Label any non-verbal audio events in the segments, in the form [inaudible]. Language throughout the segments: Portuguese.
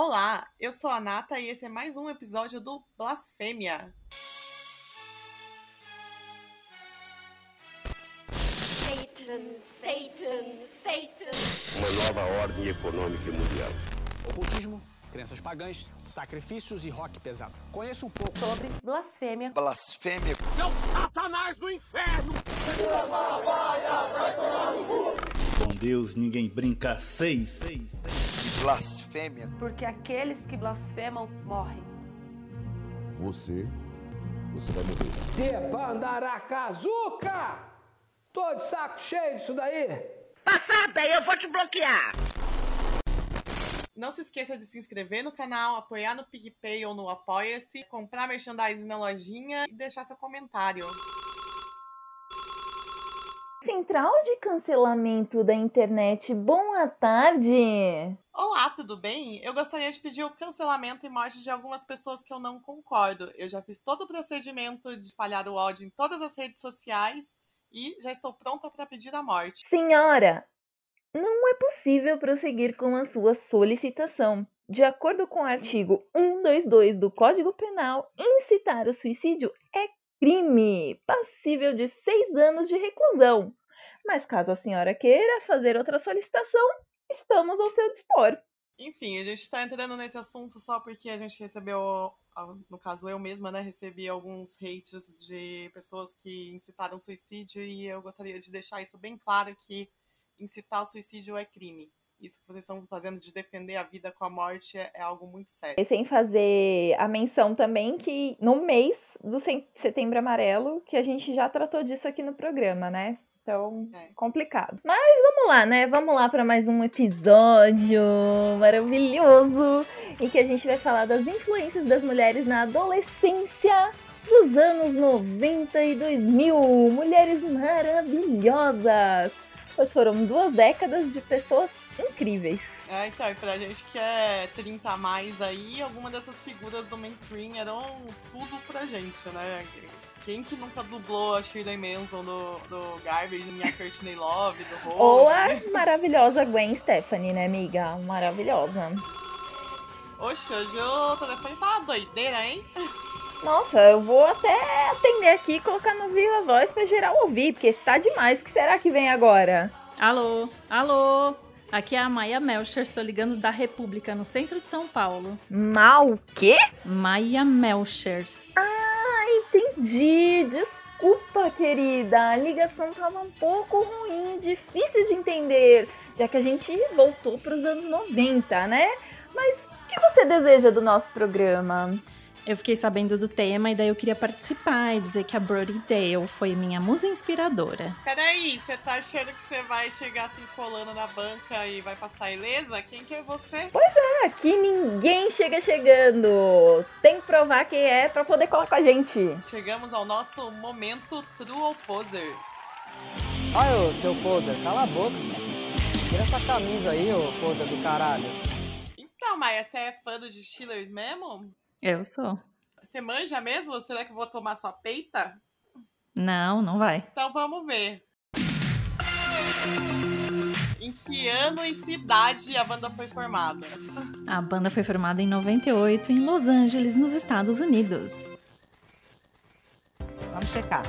Olá, eu sou a Nata e esse é mais um episódio do Blasfêmia. Satan, Satan, Satan. Uma nova ordem econômica mundial. Ocultismo, crenças pagãs, sacrifícios e rock pesado. Conheço um pouco. sobre blasfêmia. Blasfêmia. Com Deus ninguém brinca seis. seis, seis. Blasfêmia. Porque aqueles que blasfemam morrem. Você, você vai morrer. Debandaracazuca! Tô de saco cheio disso daí. Não se esqueça de se inscrever no canal, apoiar no PicPay ou no Apoia-se, comprar merchandising na lojinha e deixar seu comentário. Central de cancelamento da internet, boa tarde! Olá, tudo bem? Eu gostaria de pedir o cancelamento e morte de algumas pessoas que eu não concordo. Eu já fiz todo o procedimento de espalhar o ódio em todas as redes sociais e já estou pronta para pedir a morte. Senhora, não é possível prosseguir com a sua solicitação. De acordo com o artigo 122 do Código Penal, incitar o suicídio é crime, passível de seis anos de reclusão. Mas caso a senhora queira fazer outra solicitação, estamos ao seu dispor. Enfim, a gente está entrando nesse assunto só porque a gente recebeu, no caso eu mesma, né, recebi alguns hates de pessoas que incitaram suicídio e eu gostaria de deixar isso bem claro que incitar o suicídio é crime. Isso que vocês estão fazendo de defender a vida com a morte é, algo muito sério. E sem fazer a menção também que no mês do Setembro Amarelo, que a gente já tratou disso aqui no programa, né? Então, É. complicado. Mas vamos lá, né? Vamos lá para mais um episódio maravilhoso em que a gente vai falar das influências das mulheres na adolescência dos anos 90 e 2000. Mulheres maravilhosas. Pois foram duas décadas de pessoas incríveis. É, então, e pra gente que é 30 a mais aí, alguma dessas figuras do mainstream eram tudo pra gente, né? Quem que nunca dublou a Shirley Manson do, do Garbage, minha Courtney Love, do Hole? Ou a maravilhosa Gwen Stefani, né, amiga? Maravilhosa. Oxe, hoje o telefone tá uma doideira, hein? Nossa, eu vou até atender aqui e colocar no Viva Voz pra geral ouvir, porque tá demais. O que será que vem agora? Alô, alô. Aqui é a Maia Melcher, estou ligando da República, no centro de São Paulo. Mal o quê? Maia Melchers. Entendi. Desculpa, querida. A ligação tava um pouco ruim, difícil de entender, já que a gente voltou pros anos 90, né? Mas o que você deseja do nosso programa? Eu fiquei sabendo do tema e daí eu queria participar e dizer que a Brody Dale foi minha musa inspiradora. Peraí, você tá achando que você vai chegar assim colando na banca e vai passar ilesa? Quem que é você? Aqui ninguém chega chegando. Tem que provar quem é pra poder colar com a gente. Chegamos ao nosso momento True ou Poser. Ai, ô, seu poser, cala a boca. Tira essa camisa aí, ô poser do caralho. Então, Maia, você é fã do Steelers mesmo? Eu sou. Você manja mesmo? Será que eu vou tomar sua peita? Não, não vai. Então vamos ver. Em que ano e cidade a banda foi formada? A banda foi formada em 98 em Los Angeles, nos Estados Unidos. Vamos checar.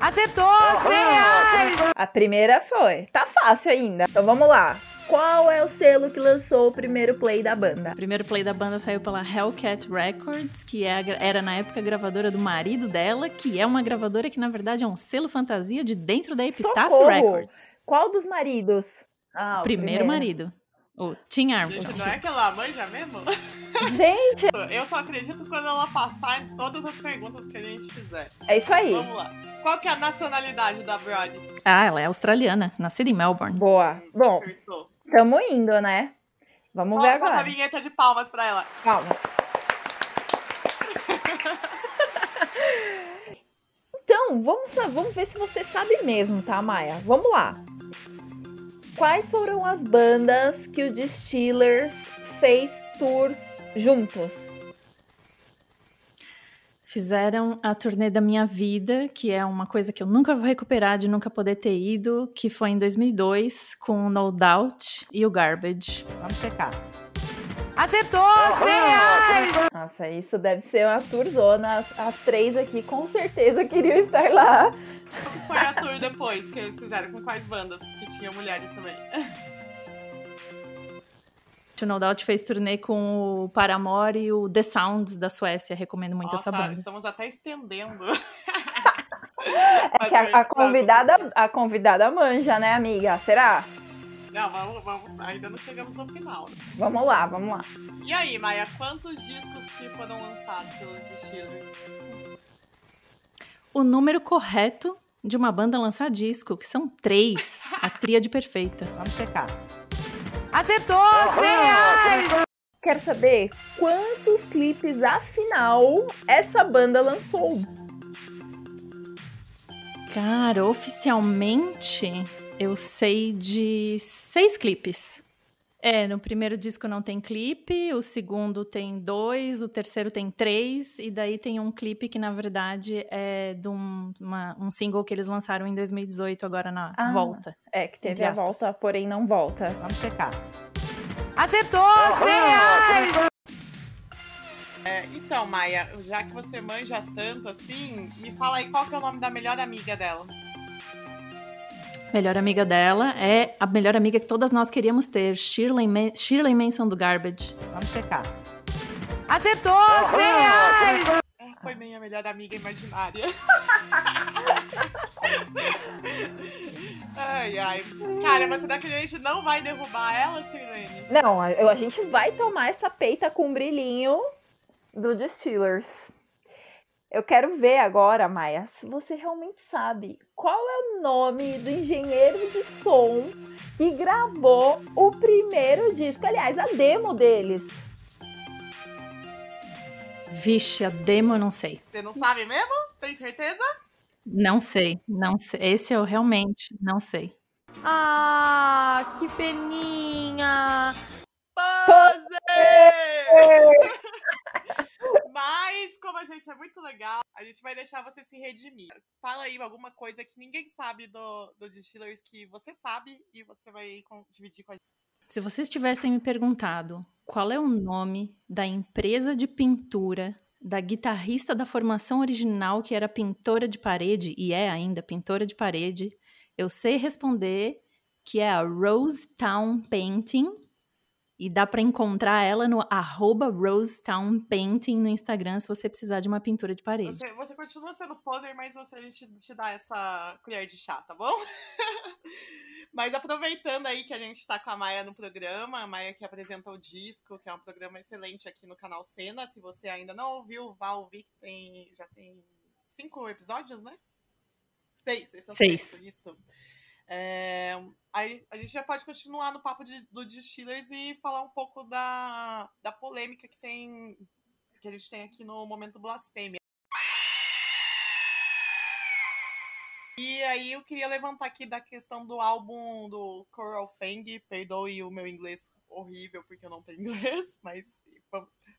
Acertou! 100 reais! A primeira foi. Tá fácil ainda. Então vamos lá. Qual é o selo que lançou o primeiro play da banda? O primeiro play da banda saiu pela Hellcat Records, que é era na época a gravadora do marido dela, que é uma gravadora que na verdade é um selo fantasia de dentro da Epitaph Socorro! Records. Qual dos maridos? Ah, o Primeiro marido. O Tim Gente, Armstrong. não é que ela manja mesmo? [laughs] [laughs] Gente, Eu só acredito quando ela passar em todas as perguntas que a gente fizer. é isso aí. Vamos lá. Qual que é a nacionalidade da Brody? Ah, ela é australiana, nascida em Melbourne. Boa. Bom, Acertou. Tamo indo, né? Vamos Só, ver só uma agora. vinheta de palmas pra ela. Calma. Então, vamos, vamos ver se você sabe mesmo, tá, Maia? Vamos lá. Quais foram as bandas que o Distillers fez tours juntos? Fizeram a turnê da minha vida, que é uma coisa que eu nunca vou recuperar de nunca poder ter ido, que foi em 2002 com o No Doubt e o Garbage. Vamos checar. Acertou! 100 reais! Nossa, isso deve ser uma tourzona. As, as três aqui com certeza queriam estar lá. Qual foi a tour depois que eles fizeram? Com quais bandas que tinham mulheres também? O No Doubt fez turnê com o Paramore e o The Sounds da Suécia. Recomendo muito essa tá, banda. Estamos até estendendo. [laughs] É que a, a convidada, a convidada manja, né, amiga? Será? Não, vamos, vamos, ainda não chegamos no final. Vamos lá, vamos lá. E aí, Maia, quantos discos que foram lançados pelos Distillers? O número correto de uma banda lançar disco, que são três. A tríade perfeita. Vamos checar. Acertou! 100 reais! Quero saber quantos clipes, afinal, essa banda lançou. Cara, oficialmente eu sei de seis clipes. É, no primeiro disco não tem clipe, o segundo tem dois, o terceiro tem três, e daí tem um clipe que, na verdade, é de um, uma- um single que eles lançaram em 2018, agora na Ah, volta. É, que teve a volta, porém não volta. Vamos checar. Acertou! 100 reais! É, então, Maia, já que você manja tanto assim, me fala aí qual que é o nome da melhor amiga dela. Melhor amiga dela é a melhor amiga que todas nós queríamos ter, Shirley, Ma Shirley Manson do Garbage. Vamos checar. Acertou! 100 reais! É, foi minha melhor amiga imaginária. [laughs] ai, ai. Cara, mas será que a gente não vai derrubar ela, Sirlene? Não, a, eu- a gente vai tomar essa peita com brilhinho do Distillers. Eu quero ver agora, Maia, se você realmente sabe qual é o nome do engenheiro de som que gravou o primeiro disco, aliás, a demo deles. Vixe, a demo eu não sei. Você não sabe mesmo? Tem certeza? Não sei, não sei. Esse eu realmente não sei. Ah, que peninha! Puzzle! [laughs] [laughs] Mas, como a gente é muito legal, a gente vai deixar você se redimir. Fala aí alguma coisa que ninguém sabe do, do Distillers que você sabe e você vai dividir com a gente. Se vocês tivessem me perguntado qual é o nome da empresa de pintura da guitarrista da formação original que era pintora de parede e é ainda pintora de parede, eu sei responder que é a Rose Town Painting e dá pra encontrar ela no arroba Rose Town Painting no Instagram se você precisar de uma pintura de parede. Você, você continua sendo poser, mas você, a gente te dá essa colher de chá, tá bom? [laughs] mas aproveitando aí que a gente tá com a Maia no programa, a Maia que apresenta o disco, que é um programa excelente aqui no canal Cena. Se você ainda não ouviu, vá ouvir, que tem, já tem cinco episódios, né? Seis, é Seis. sexto, isso. É, aí a gente já pode continuar no papo de- do Distillers e falar um pouco da, da polêmica que tem que a gente tem aqui no momento blasfêmia. E aí eu queria levantar aqui da questão do álbum do Coral Fang, perdoe o meu inglês horrível porque eu não tenho [laughs] inglês, mas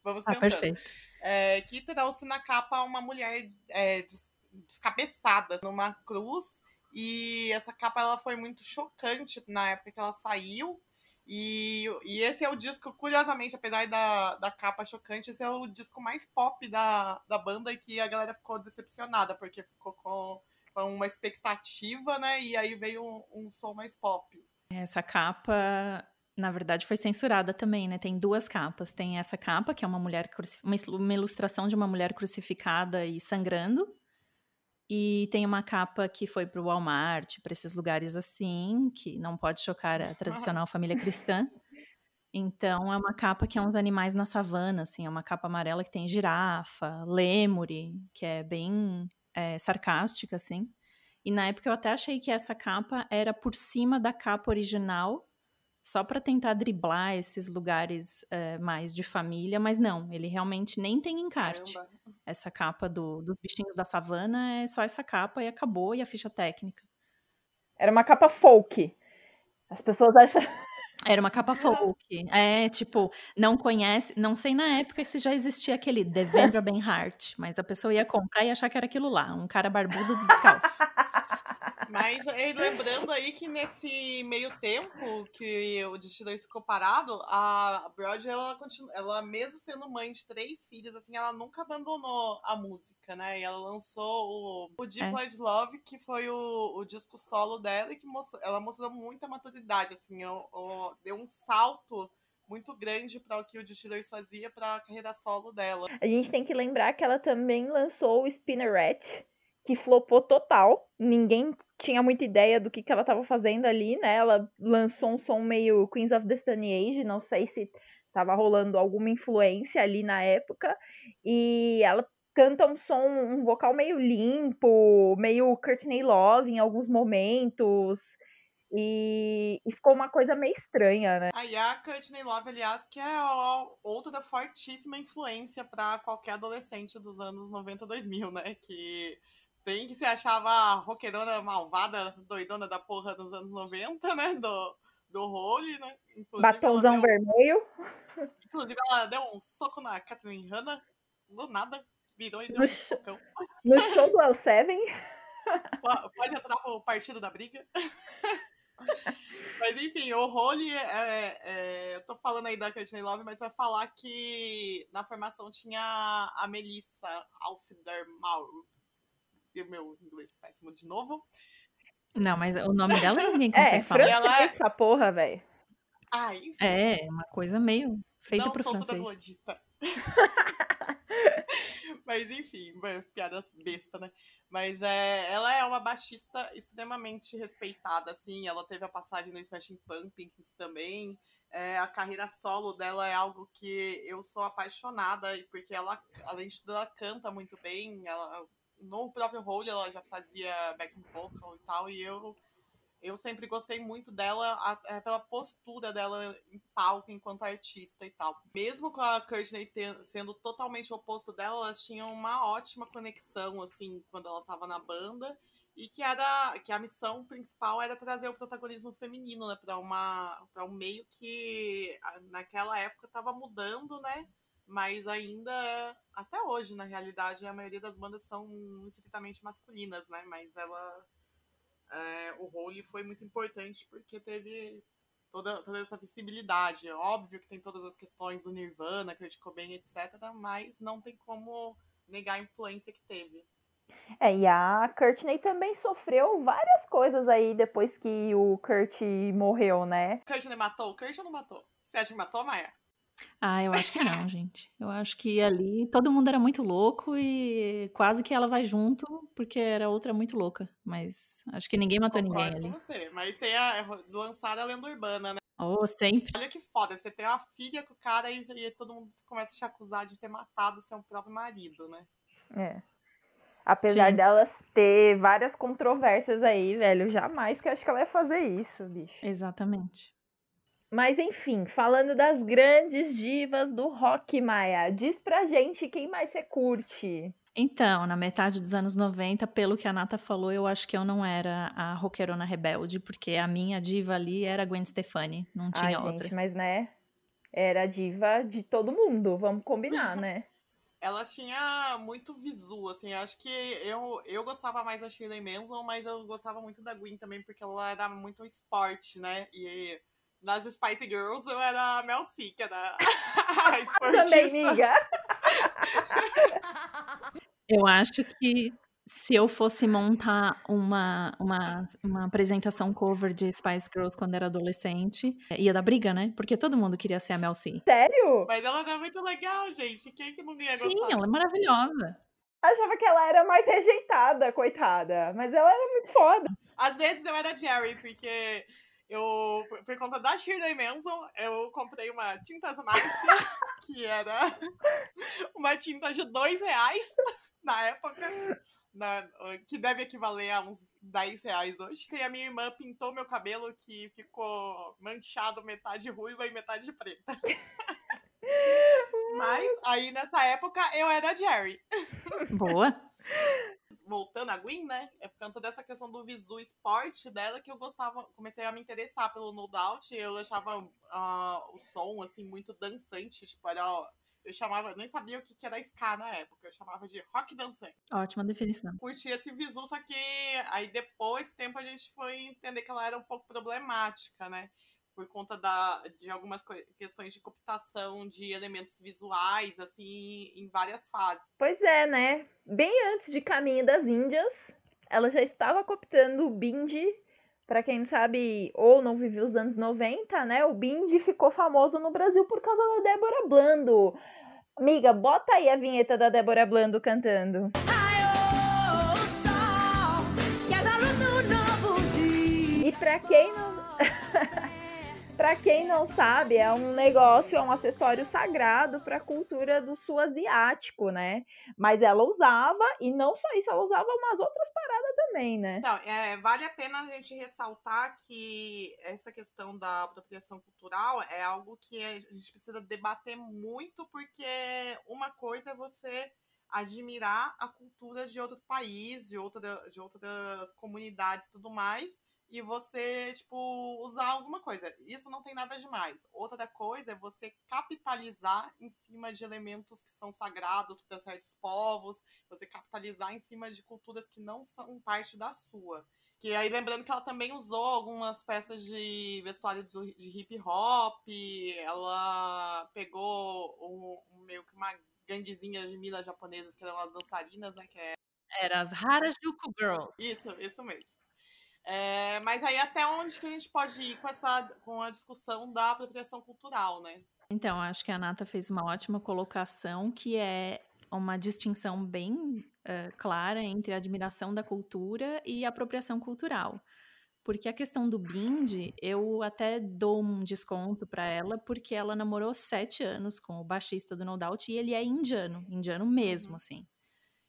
vamos, Ah, tentando. perfeito. É, que trouxe na capa uma mulher é, des- descabeçada numa cruz e essa capa ela foi muito chocante na época que ela saiu. E, e esse é o disco, curiosamente, apesar da, da capa chocante, esse é o disco mais pop da, da banda e que a galera ficou decepcionada, porque ficou com, com uma expectativa, né? E aí veio um, um som mais pop. Essa capa, na verdade, foi censurada também, né? Tem duas capas. Tem essa capa, que é uma mulher uma ilustração de uma mulher crucificada e sangrando. E tem uma capa que foi para o Walmart, para esses lugares assim, que não pode chocar a tradicional família cristã. Então é uma capa que é uns animais na savana, assim, é uma capa amarela que tem girafa, lêmure, que é bem é, sarcástica, assim. E na época eu até achei que essa capa era por cima da capa original, só para tentar driblar esses lugares eh, mais de família, mas não, ele realmente nem tem encarte. Caramba. Essa capa do- dos bichinhos da savana é só essa capa e acabou, e a ficha técnica. Era uma capa folk. As pessoas acham. [laughs] Era uma capa folk. É, tipo, não conhece, não sei na época se já existia aquele Devendra Benhart, mas a pessoa ia comprar e achar que era aquilo lá, um cara barbudo descalço. [laughs] Mas eh, lembrando aí que nesse meio tempo que o Destino ficou parado, a Broad, ela, continua, ela mesmo sendo mãe de três filhos, assim, ela nunca abandonou a música, né? E ela lançou o, o Deep É. Love, que foi o, o disco solo dela, e que mostrou, ela mostrou muita maturidade, assim, o- o- deu um salto muito grande para o que o Distillers fazia para a carreira solo dela. A gente tem que lembrar que ela também lançou o Spinneret, que flopou total. Ninguém tinha muita ideia do que, que ela estava fazendo ali, né? Ela lançou um som meio Queens of the Stone Age, não sei se estava rolando alguma influência ali na época. E ela canta um som, um vocal meio limpo, meio Courtney Love em alguns momentos. E, e ficou uma coisa meio estranha, né? A Courtney Love, aliás, que é outra fortíssima influência para qualquer adolescente dos anos 90 2000, né? Que tem que se achava roqueirona malvada, doidona da porra dos anos 90, né? Do, do role, né? Inclusive, Batonzão deu- vermelho. Inclusive, ela deu um soco na Catherine Hanna, do nada, virou e deu No um socão. No show do El Seven. Po- Pode entrar pro partido da briga. Mas enfim, o Role, é, é, eu tô falando aí da Courtney Love, mas pra falar que na formação tinha a Melissa Alfdermaur. E o meu inglês péssimo de novo. Não, mas o nome dela ninguém [laughs] É, consegue falar. Ela- essa porra, velho. Ah, enfim. É, uma coisa meio feita não pro sou toda francês. [laughs] Mas enfim, é, piada besta, né? Mas é, ela é uma baixista extremamente respeitada, assim. Ela teve a passagem no Smashing Pumpkins também. É, a carreira solo dela é algo que eu sou apaixonada, porque ela, além de tudo, ela canta muito bem. Ela, no próprio role ela já fazia backing vocal e tal, e eu eu sempre gostei muito dela a- é, pela postura dela em palco enquanto artista e tal. Mesmo com a Courtney sendo totalmente oposto dela, elas tinham uma ótima conexão, assim, quando ela tava na banda. E que era que a missão principal era trazer o protagonismo feminino, né, para uma para um meio que a- naquela época estava mudando, né? Mas ainda até hoje, na realidade, a maioria das bandas são estritamente masculinas, né? Mas ela é, o role foi muito importante porque teve toda, toda essa visibilidade. É Óbvio que tem todas as questões do Nirvana, Kurt Cobain, etc., mas não tem como negar a influência que teve. É, e a Courtney também sofreu várias coisas aí depois que o Kurt morreu, né? Kurt não matou? O Kurt ou não matou? Você acha que matou, Maia? Ah, eu acho que não, gente. Eu acho que ali todo mundo era muito louco e quase que ela vai junto, porque era outra muito louca. Mas acho que ninguém matou ninguém ali. com você. Mas tem a, lançaram a lenda urbana, né? Oh, sempre. Olha que foda, você tem uma filha com o cara e, e todo mundo começa a te acusar de ter matado seu próprio marido, né? É. Apesar Sim. delas ter várias controvérsias aí, velho, jamais que eu acho que ela ia fazer isso, bicho. Exatamente. Mas enfim, falando das grandes divas do rock, Maia, diz pra gente quem mais você curte. Então, na metade dos anos 90, pelo que a Nata falou, eu acho que eu não era a roqueirona rebelde, porque a minha diva ali era a Gwen Stefani, não tinha Ai, outra. gente, mas né, era a diva de todo mundo, vamos combinar, né? [laughs] Ela tinha muito visu, assim, acho que eu, eu gostava mais da Shirley Manson, mas eu gostava muito da Gwen também, porque ela era muito esporte, né? E nas Spice Girls eu era a Mel C, que era a [laughs] [laughs] esportista. Também, miga. [laughs] Eu acho que se eu fosse montar uma, uma, uma apresentação cover de Spice Girls quando era adolescente, ia dar briga, né? Porque todo mundo queria ser a Mel C. Sério? Mas ela era muito legal, gente. Quem que não ia gostar? Sim, ela é maravilhosa. Achava que ela era mais rejeitada, coitada. Mas ela era muito foda. Às vezes eu era Jerry, porque eu, por- conta da Shirley Manson, eu comprei uma tintas [laughs] Márcia, que era uma tinta de dois reais na época, na- que deve equivaler a uns 10 reais hoje. E a minha irmã pintou meu cabelo, que ficou manchado, metade ruiva e metade preta. [laughs] Mas aí nessa época eu era Jerry. Boa. Voltando a Gwen, né? É por conta dessa questão do visu esporte dela que eu gostava, comecei a me interessar pelo No Doubt. Eu achava ah, o som, assim, muito dançante. Tipo, era, Eu chamava, nem sabia o que que era ska na época, eu chamava de rock dançante. Ótima definição. Curtia esse visu, só que aí depois do tempo a gente foi entender que ela era um pouco problemática, né? Por conta da, de algumas questões de cooptação de elementos visuais, assim, em várias fases. Pois é, né? Bem antes de Caminho das Índias, ela já estava cooptando o Bindi. Pra quem não sabe ou não viveu os anos 90, né? O Bindi ficou famoso no Brasil por causa da Débora Blando. Amiga, bota aí a vinheta da Débora Blando cantando. E pra quem não. Pra quem não sabe, é um negócio, é um acessório sagrado para a cultura do sul asiático, né? Mas ela usava, e não só isso, ela usava umas outras paradas também, né? Então, é, vale a pena a gente ressaltar que essa questão da apropriação cultural é algo que a gente precisa debater muito, porque uma coisa é você admirar a cultura de outro país, de, outra, de outras comunidades e tudo mais, e você, tipo, usar alguma coisa. Isso não tem nada demais. Outra coisa é você capitalizar em cima de elementos que são sagrados para certos povos, você capitalizar em cima de culturas que não são parte da sua. Que aí, lembrando que ela também usou algumas peças de vestuário de hip hop, ela pegou um, um meio que uma ganguezinha de minas japonesas, que eram as dançarinas, né? Que é Era as Harajuku Girls. isso, isso mesmo. É, mas aí até onde que a gente pode ir com essa com a discussão da apropriação cultural, né? Então, acho que a Nata fez uma ótima colocação, que é uma distinção bem eh, clara entre a admiração da cultura e a apropriação cultural. Porque a questão do Bindi, eu até dou um desconto para ela, porque ela namorou sete anos com o baixista do No Doubt e ele é indiano, indiano mesmo, assim.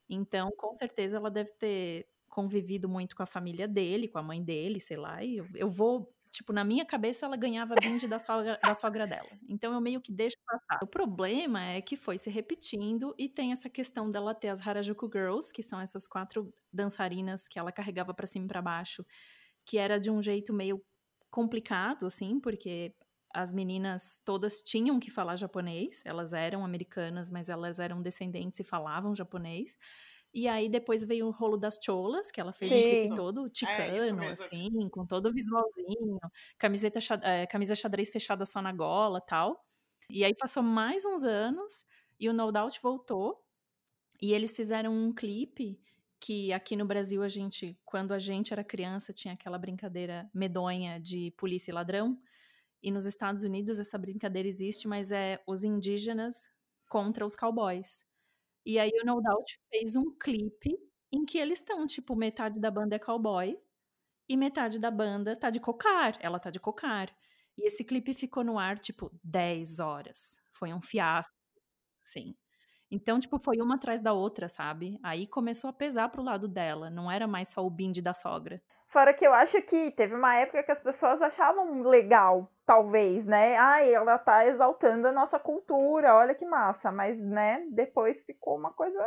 Então, com certeza, ela deve ter convivido muito com a família dele, com a mãe dele, sei lá, e eu, eu vou. Tipo, na minha cabeça, ela ganhava bindi da sogra, da sogra dela. Então, eu meio que deixo passar. O problema é que foi se repetindo e tem essa questão dela ter as Harajuku Girls, que são essas quatro dançarinas que ela carregava pra cima e pra baixo, que era de um jeito meio complicado, assim, porque as meninas todas tinham que falar japonês, elas eram americanas, mas elas eram descendentes e falavam japonês. E aí depois veio o rolo das cholas, que ela fez um clipe todo É, ticano, mesmo. assim, com todo o visualzinho, camiseta, eh, camisa xadrez fechada só na gola tal. E aí passou mais uns anos e o No Doubt voltou e eles fizeram um clipe que aqui no Brasil a gente, quando a gente era criança, tinha aquela brincadeira medonha de polícia e ladrão. E nos Estados Unidos essa brincadeira existe, mas é os indígenas contra os cowboys. E aí o No Doubt fez um clipe em que eles estão, tipo, metade da banda é cowboy e metade da banda tá de cocar. Ela tá de cocar. E esse clipe ficou no ar, tipo, 10 horas. Foi um fiasco, sim. Então, tipo, foi uma atrás da outra, sabe? Aí começou a pesar pro lado dela. Não era mais só o binde da sogra. Fora que eu acho que teve uma época que as pessoas achavam legal, talvez, né? Ai, ela tá exaltando a nossa cultura, olha que massa. Mas, né, depois ficou uma coisa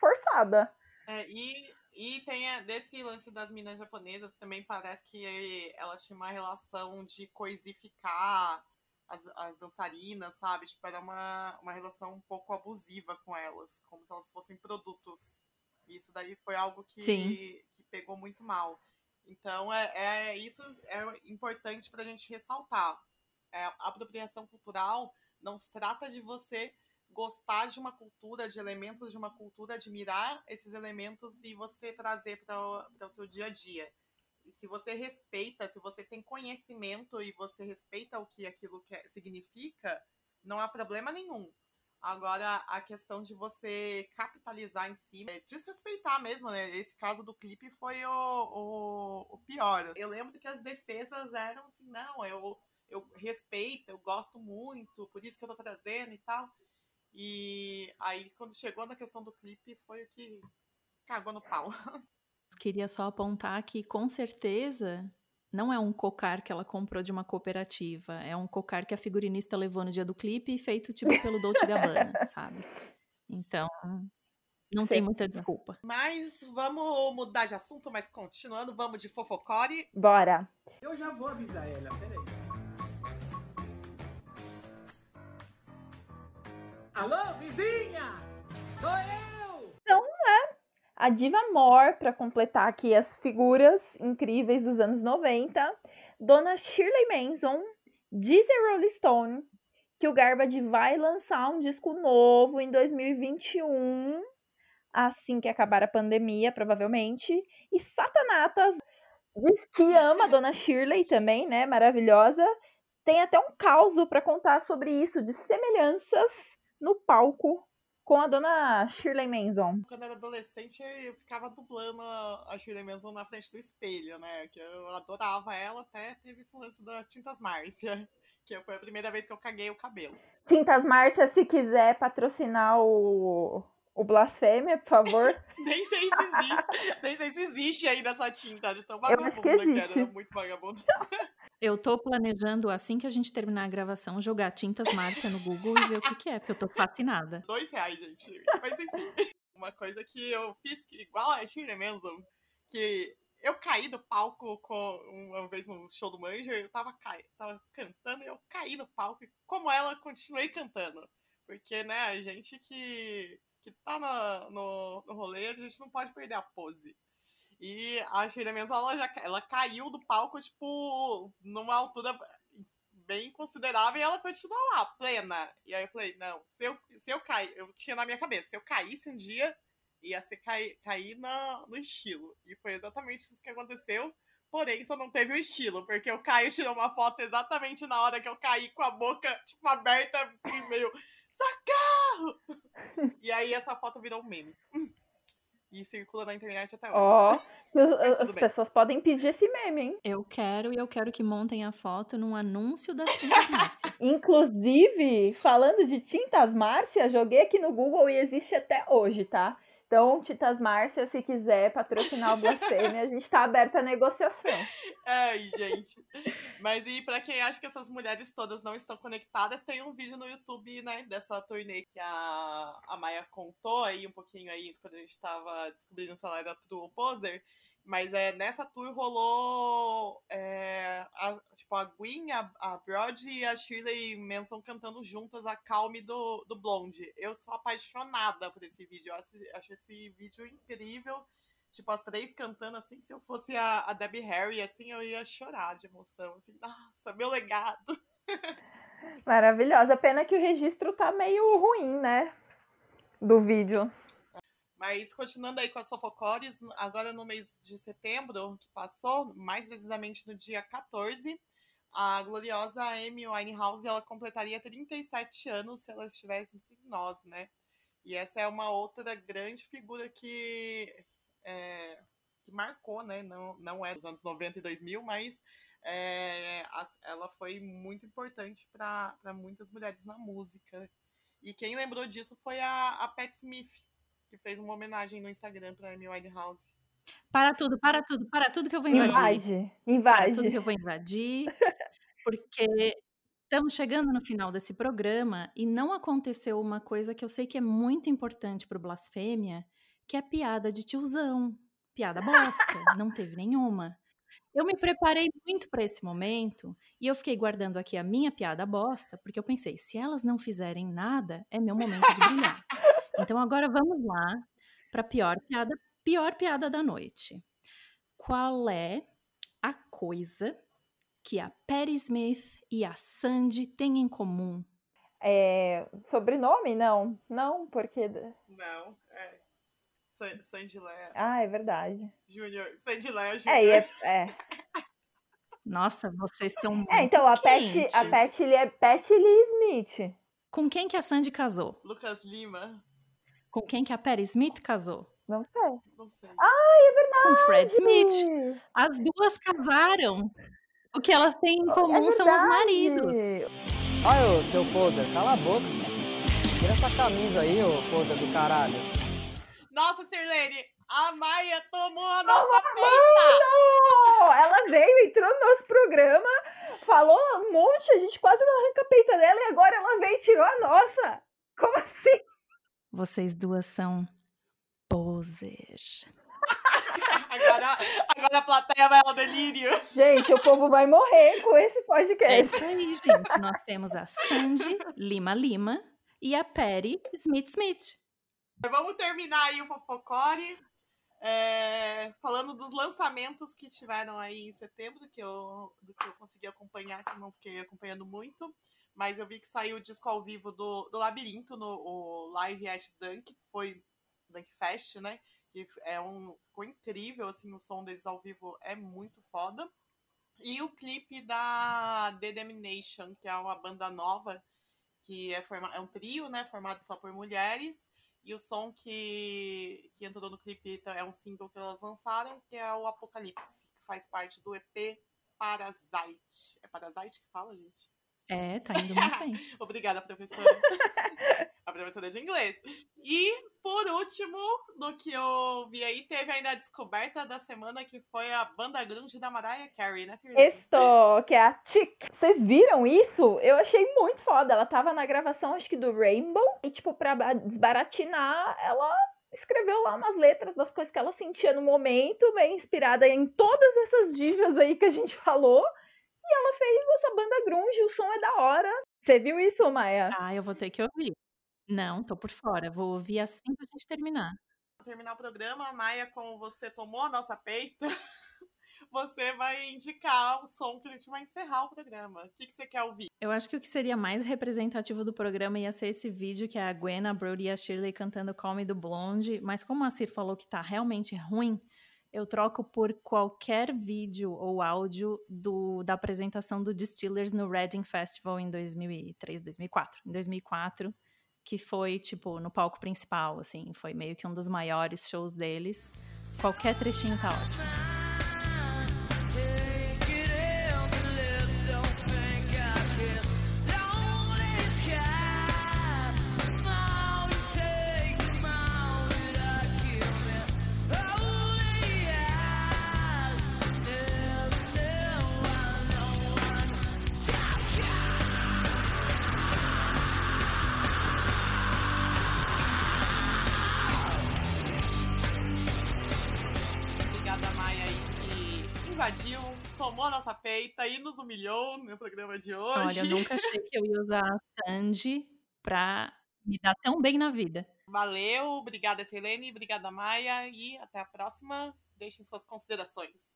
forçada. É, e, e tem a- desse lance das minas japonesas, também parece que elas tinham uma relação de coisificar as, as dançarinas, sabe? Tipo, era uma, uma relação um pouco abusiva com elas, como se elas fossem produtos. E Isso daí foi algo que, Sim. que pegou muito mal. Então, é, é isso é importante para a gente ressaltar. É, a apropriação cultural não se trata de você gostar de uma cultura, de elementos de uma cultura, admirar esses elementos e você trazer para o seu dia a dia. E se você respeita, se você tem conhecimento e você respeita o que aquilo que significa, não há problema nenhum. Agora, a questão de você capitalizar em cima, é desrespeitar mesmo, né? Esse caso do clipe foi o, o, o pior. Eu lembro que as defesas eram assim, não, eu, eu respeito, eu gosto muito, por isso que eu tô trazendo e tal. E aí, quando chegou na questão do clipe, foi o que cagou no pau. Queria só apontar que, com certeza, não é um cocar que ela comprou de uma cooperativa. É um cocar que a figurinista levou no dia do clipe e feito, tipo, pelo Dolce Gabbana, [laughs] sabe? Então, não tem muita desculpa. Mas vamos mudar de assunto, mas continuando, vamos de fofocore. Bora. Eu já vou avisar ela, peraí. Alô, vizinha! Sou eu! A Diva More, para completar aqui as figuras incríveis dos anos 90. Dona Shirley Manson, diz a Rolling Stone que o Garbage vai lançar um disco novo em 2021, assim que acabar a pandemia, provavelmente. E Satanatas diz que ama a Dona Shirley também, né? Maravilhosa. Tem até um caos para contar sobre isso, de semelhanças no palco com a dona Shirley Manson. Quando eu era adolescente, eu ficava dublando a Shirley Manson na frente do espelho, né? Que eu adorava ela, até teve esse lance da Tintas Márcia, [laughs] que foi a primeira vez que eu caguei o cabelo. Tintas Márcia, se quiser patrocinar o, o Blasfêmia, por favor. [laughs] nem sei se existe, nem sei se existe ainda essa tinta, de tão vagabunda eu acho que, existe. que era, muito vagabunda. [laughs] Eu tô planejando, assim que a gente terminar a gravação, jogar tintas Márcia no Google e ver o que, que é, porque eu tô fascinada. Dois reais, gente. Mas enfim, [laughs] uma coisa que eu fiz igual a Shirley Manson, que eu caí do palco com, uma vez no show do Manja, eu tava, cai, tava cantando e eu caí no palco e como ela, continuei cantando. Porque, né, a gente que, que tá no, no, no rolê, a gente não pode perder a pose. E a Sheila Mendes, ela, já, ela caiu do palco, tipo, numa altura bem considerável e ela continua lá, plena. E aí eu falei, não, se eu, se eu cair, eu tinha na minha cabeça, se eu caísse um dia, ia ser cair, cair na, no estilo. E foi exatamente isso que aconteceu. Porém, só não teve o estilo, porque o Caio tirou uma foto exatamente na hora que eu caí com a boca, tipo, aberta e meio, socorro! e aí essa foto virou um meme e circula na internet até hoje. Ó, oh, [laughs] as, as pessoas podem pedir esse meme, hein? Eu quero e eu quero que montem a foto num anúncio das [laughs] tintas Márcia. Inclusive, falando de tintas Márcia, joguei aqui no Google e existe até hoje, tá? Então, Titas Márcia, se quiser patrocinar o Blasfêmia, [laughs] a gente tá aberta à negociação. Ai, gente. Mas e para quem acha que essas mulheres todas não estão conectadas, tem um vídeo no YouTube, né, dessa turnê que a, a Maia contou aí um pouquinho aí, quando a gente tava descobrindo se ela era True Poser. Mas é, nessa tour rolou é, a, tipo, a Gwen, a, a Brody e a Shirley Manson cantando juntas a Calme do, do Blonde. Eu sou apaixonada por esse vídeo. Eu acho, acho esse vídeo incrível. Tipo, as três cantando assim, se eu fosse a, a Debbie Harry, assim, eu ia chorar de emoção. Assim, nossa, meu legado. Maravilhosa. Pena que o registro tá meio ruim, né? Do vídeo. Mas continuando aí com as fofocores, agora no mês de setembro que passou, mais precisamente no dia 14, a gloriosa Amy Winehouse ela completaria 37 anos se ela estivesse entre nós, né? E essa é uma outra grande figura que, é, que marcou, né? Não, não é dos anos 90 e 2000, mas é, ela foi muito importante para muitas mulheres na música. E quem lembrou disso foi a, a Pat Smith, que fez uma homenagem no Instagram pra Amy Winehouse. Para tudo, para tudo, para tudo que eu vou invadir. Invade, invade. Para tudo que eu vou invadir, [laughs] porque estamos chegando no final desse programa e não aconteceu uma coisa que eu sei que é muito importante pro Blasfêmia, que é a piada de tiozão. Piada bosta, [laughs] não teve nenhuma. Eu me preparei muito para esse momento e eu fiquei guardando aqui a minha piada bosta, porque eu pensei, se elas não fizerem nada, é meu momento de brilhar. [laughs] Então agora vamos lá para a pior piada, pior piada da noite. Qual é a coisa que a Patti Smith e a Sandy têm em comum? É, sobrenome? Não. Não, porque. Não, é. Sandy Léa. Ah, é verdade. Júnior. Sandy Léa Júnior. É, é, é. [laughs] Nossa, vocês estão muito É, então a Pat, a Pat, é Pat Lee Smith. Com quem que a Sandy casou? Lucas Lima. Com quem que a Perry Smith casou? Não sei. Não sei. Ai, é verdade! Com Fred Smith. As duas casaram. O que elas têm em é comum é são os maridos. Ai, ô, seu poser, cala a boca. Tira essa camisa aí, ô poser do caralho. Nossa, Sirlene, a Maia tomou a nossa peita! Ela veio, entrou no nosso programa, falou um monte, a gente quase não arranca a peita dela e agora ela veio e tirou a nossa. Como assim? Vocês duas são posers. [laughs] agora, agora a plateia vai ao delírio. Gente, o povo vai morrer com esse podcast. É isso aí, gente. Nós temos a Sandy Lima Lima e a Patty Smith Smith. Vamos terminar aí o Fofocore. É, falando dos lançamentos que tiveram aí em setembro, que eu, do que eu consegui acompanhar, que eu não fiquei acompanhando muito, mas eu vi que saiu o disco ao vivo do, do Labirinto, no o Live at Dunk, que foi Dunk Fest, né? Que é um, ficou incrível, assim, o som deles ao vivo é muito foda. E o clipe da The Domination, que é uma banda nova, que é, forma, é um trio, né? Formado só por mulheres e o som que, que entrou no clipe é um single que elas lançaram, que é o Apocalipse, que faz parte do EP Parasite. É Parasite que fala, gente? É, tá indo muito bem. [laughs] Obrigada, professora. [laughs] a professora de inglês. E, por último, do que eu vi aí, teve ainda a descoberta da semana, que foi a banda grunge da Mariah Carey, né, Cirlene? Esto, que é a Chick. Vocês viram isso? Eu achei muito foda. Ela tava na gravação, acho que do Rainbow, e, tipo, pra desbaratinar, ela escreveu lá umas letras das coisas que ela sentia no momento, bem inspirada em todas essas divas aí que a gente falou. E ela fez essa banda grunge, o som é da hora. Você viu isso, Maia? Ah, eu vou ter que ouvir. Não, tô por fora. Vou ouvir assim que a gente terminar. Terminar o programa, Maia, como você tomou a nossa peita, [laughs] você vai indicar o som que a gente vai encerrar o programa. O que, que você quer ouvir? Eu acho que o que seria mais representativo do programa ia ser esse vídeo que é a Gwen, a Brody e a Shirley cantando Call Me do Blonde. Mas como a Cir falou que tá realmente ruim, eu troco por qualquer vídeo ou áudio do, da apresentação do Distillers no Reading Festival em 2003, 2004. Em 2004, que foi, tipo, no palco principal, assim, foi meio que um dos maiores shows deles. Qualquer trechinho tá ótimo. Invadiu, tomou a nossa peita e nos humilhou no programa de hoje. Olha, eu nunca achei que eu ia usar a Sandy pra me dar tão bem na vida. Valeu, obrigada, Selene, obrigada, Maia, e até a próxima. Deixem suas considerações.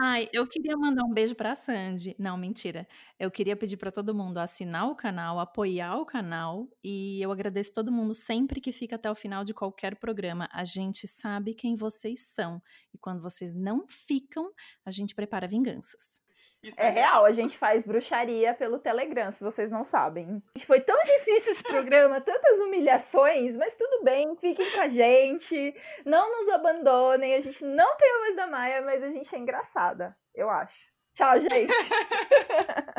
Ai, eu queria mandar um beijo pra Sandy. Não, mentira. Eu queria pedir para todo mundo assinar o canal, apoiar o canal e eu agradeço todo mundo sempre que fica até o final de qualquer programa. A gente sabe quem vocês são e quando vocês não ficam, a gente prepara vinganças. É real, a gente faz bruxaria pelo Telegram, se vocês não sabem. Foi tão difícil esse programa, tantas humilhações, mas tudo bem, fiquem com a gente, não nos abandonem. A gente não tem a voz da Maia, mas a gente é engraçada, eu acho. Tchau, gente! [laughs]